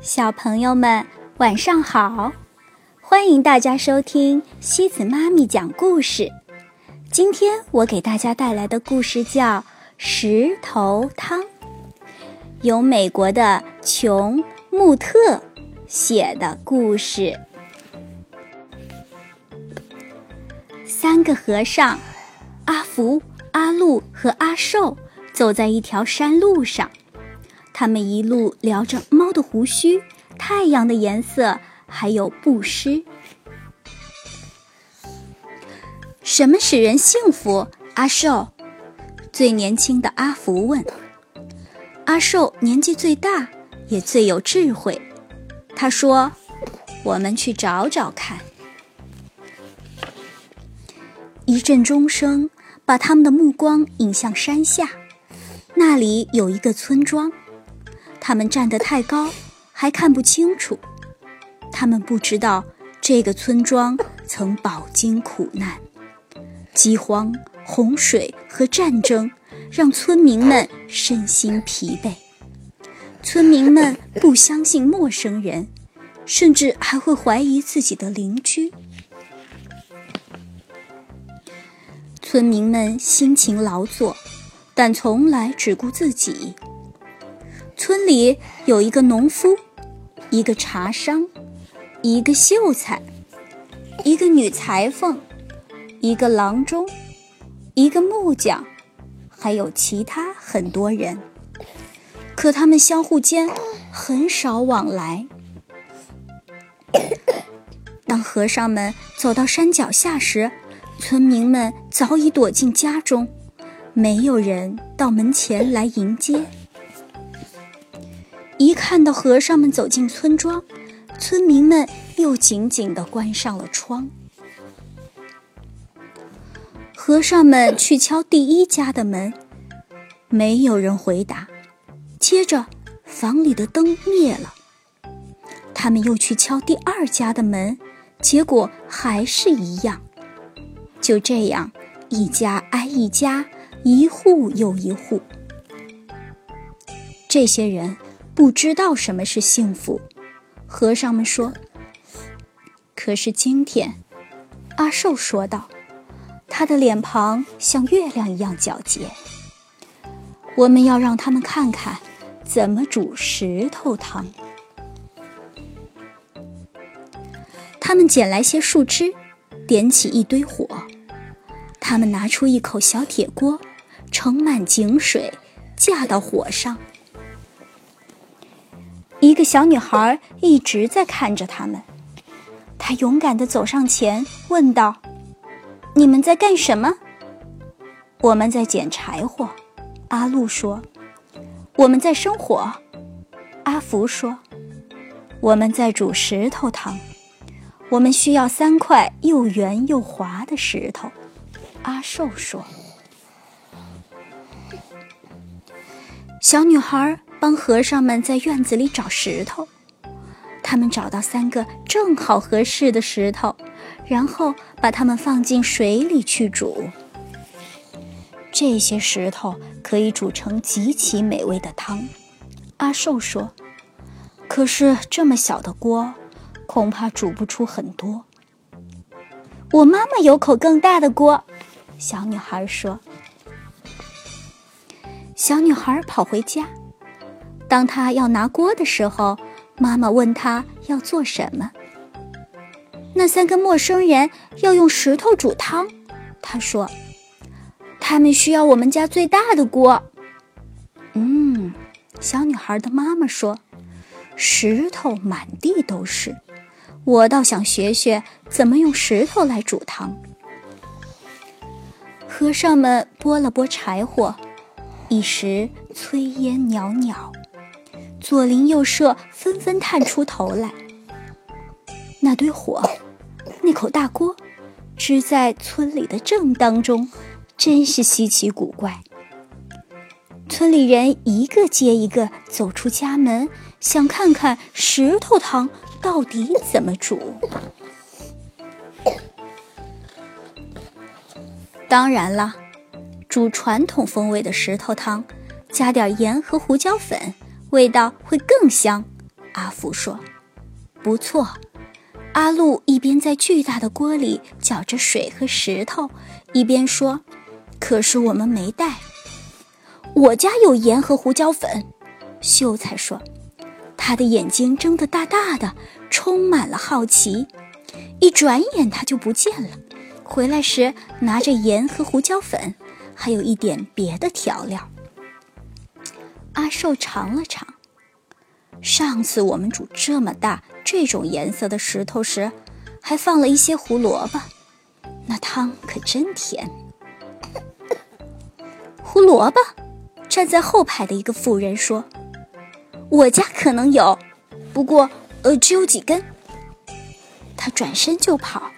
小朋友们，晚上好！欢迎大家收听西子妈咪讲故事。今天我给大家带来的故事叫《石头汤》，由美国的琼·穆特写的故事。三个和尚，阿福、阿禄和阿寿，走在一条山路上。他们一路聊着猫的胡须、太阳的颜色，还有布施。什么使人幸福？阿寿，最年轻的阿福问。阿寿年纪最大，也最有智慧。他说：“我们去找找看。”一阵钟声把他们的目光引向山下，那里有一个村庄。他们站得太高，还看不清楚。他们不知道这个村庄曾饱经苦难，饥荒、洪水和战争让村民们身心疲惫。村民们不相信陌生人，甚至还会怀疑自己的邻居。村民们辛勤劳作，但从来只顾自己。村里有一个农夫，一个茶商，一个秀才，一个女裁缝，一个郎中，一个木匠，还有其他很多人。可他们相互间很少往来。当和尚们走到山脚下时，村民们早已躲进家中，没有人到门前来迎接。一看到和尚们走进村庄，村民们又紧紧地关上了窗。和尚们去敲第一家的门，没有人回答。接着，房里的灯灭了。他们又去敲第二家的门，结果还是一样。就这样，一家挨一家，一户又一户。这些人。不知道什么是幸福，和尚们说。可是今天，阿寿说道：“他的脸庞像月亮一样皎洁。我们要让他们看看怎么煮石头汤。”他们捡来些树枝，点起一堆火。他们拿出一口小铁锅，盛满井水，架到火上。一个小女孩一直在看着他们，她勇敢地走上前，问道：“你们在干什么？”“我们在捡柴火。”阿路说。“我们在生火。”阿福说。“我们在煮石头汤。”“我们需要三块又圆又滑的石头。”阿寿说。小女孩。帮和尚们在院子里找石头，他们找到三个正好合适的石头，然后把它们放进水里去煮。这些石头可以煮成极其美味的汤。阿寿说：“可是这么小的锅，恐怕煮不出很多。”我妈妈有口更大的锅，小女孩说。小女孩跑回家。当他要拿锅的时候，妈妈问他要做什么。那三个陌生人要用石头煮汤，他说：“他们需要我们家最大的锅。”嗯，小女孩的妈妈说：“石头满地都是，我倒想学学怎么用石头来煮汤。”和尚们拨了拨柴火，一时炊烟袅袅。左邻右舍纷纷探出头来。那堆火，那口大锅，支在村里的正当中，真是稀奇古怪。村里人一个接一个走出家门，想看看石头汤到底怎么煮。当然了，煮传统风味的石头汤，加点盐和胡椒粉。味道会更香，阿福说：“不错。”阿路一边在巨大的锅里搅着水和石头，一边说：“可是我们没带。”我家有盐和胡椒粉，秀才说。他的眼睛睁得大大的，充满了好奇。一转眼他就不见了。回来时拿着盐和胡椒粉，还有一点别的调料。阿寿尝了尝。上次我们煮这么大、这种颜色的石头时，还放了一些胡萝卜，那汤可真甜。胡萝卜，站在后排的一个妇人说：“我家可能有，不过呃，只有几根。”他转身就跑，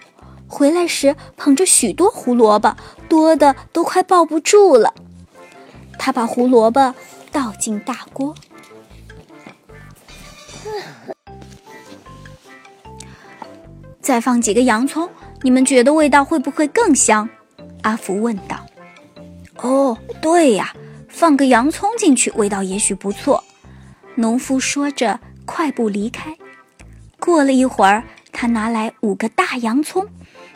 回来时捧着许多胡萝卜，多的都快抱不住了。他把胡萝卜倒进大锅。再放几个洋葱，你们觉得味道会不会更香？阿福问道。哦，对呀，放个洋葱进去，味道也许不错。农夫说着，快步离开。过了一会儿，他拿来五个大洋葱，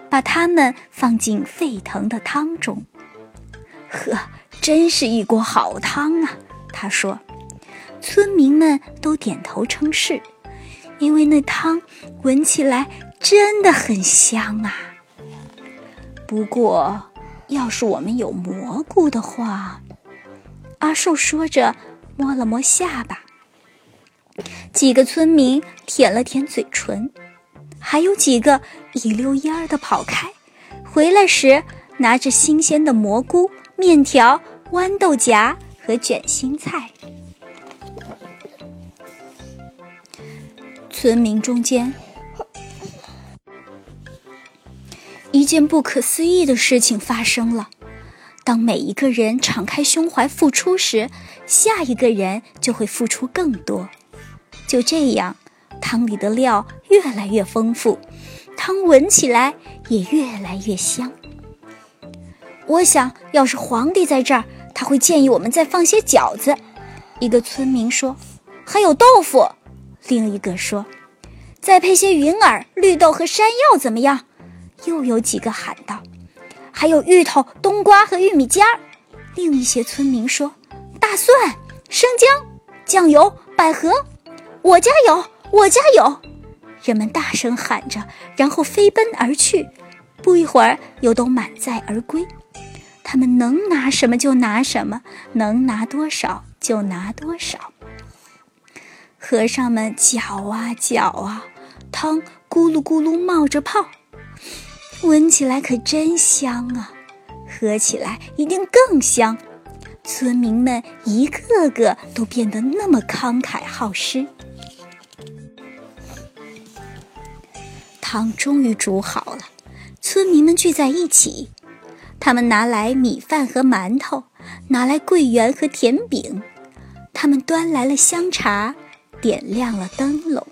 把它们放进沸腾的汤中。呵，真是一锅好汤啊！他说。村民们都点头称是，因为那汤闻起来真的很香啊。不过，要是我们有蘑菇的话，阿寿说着，摸了摸下巴。几个村民舔了舔嘴唇，还有几个一溜烟儿的跑开，回来时拿着新鲜的蘑菇、面条、豌豆荚和卷心菜。村民中间，一件不可思议的事情发生了。当每一个人敞开胸怀付出时，下一个人就会付出更多。就这样，汤里的料越来越丰富，汤闻起来也越来越香。我想要是皇帝在这儿，他会建议我们再放些饺子。一个村民说：“还有豆腐。”另一个说：“再配些云耳、绿豆和山药怎么样？”又有几个喊道：“还有芋头、冬瓜和玉米尖儿。”另一些村民说：“大蒜、生姜、酱油、百合。”我家有，我家有！人们大声喊着，然后飞奔而去。不一会儿，又都满载而归。他们能拿什么就拿什么，能拿多少就拿多少。和尚们搅啊搅啊，汤咕噜咕噜冒着泡，闻起来可真香啊！喝起来一定更香。村民们一个个都变得那么慷慨好施。汤终于煮好了，村民们聚在一起，他们拿来米饭和馒头，拿来桂圆和甜饼，他们端来了香茶。点亮了灯笼，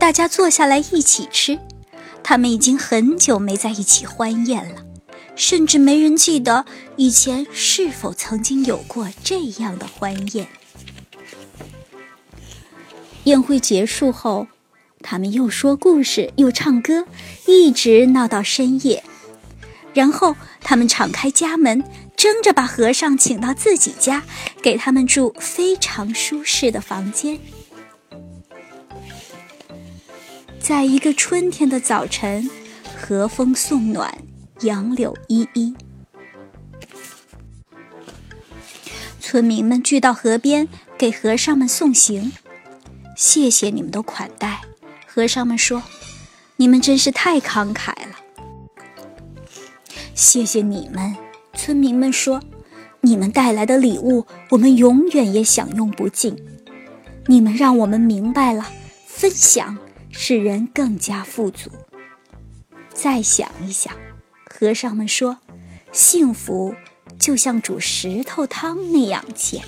大家坐下来一起吃。他们已经很久没在一起欢宴了，甚至没人记得以前是否曾经有过这样的欢宴。宴会结束后，他们又说故事，又唱歌，一直闹到深夜。然后，他们敞开家门。争着把和尚请到自己家，给他们住非常舒适的房间。在一个春天的早晨，和风送暖，杨柳依依。村民们聚到河边，给和尚们送行。谢谢你们的款待，和尚们说：“你们真是太慷慨了。”谢谢你们。村民们说：“你们带来的礼物，我们永远也享用不尽。你们让我们明白了，分享使人更加富足。”再想一想，和尚们说：“幸福就像煮石头汤那样简。”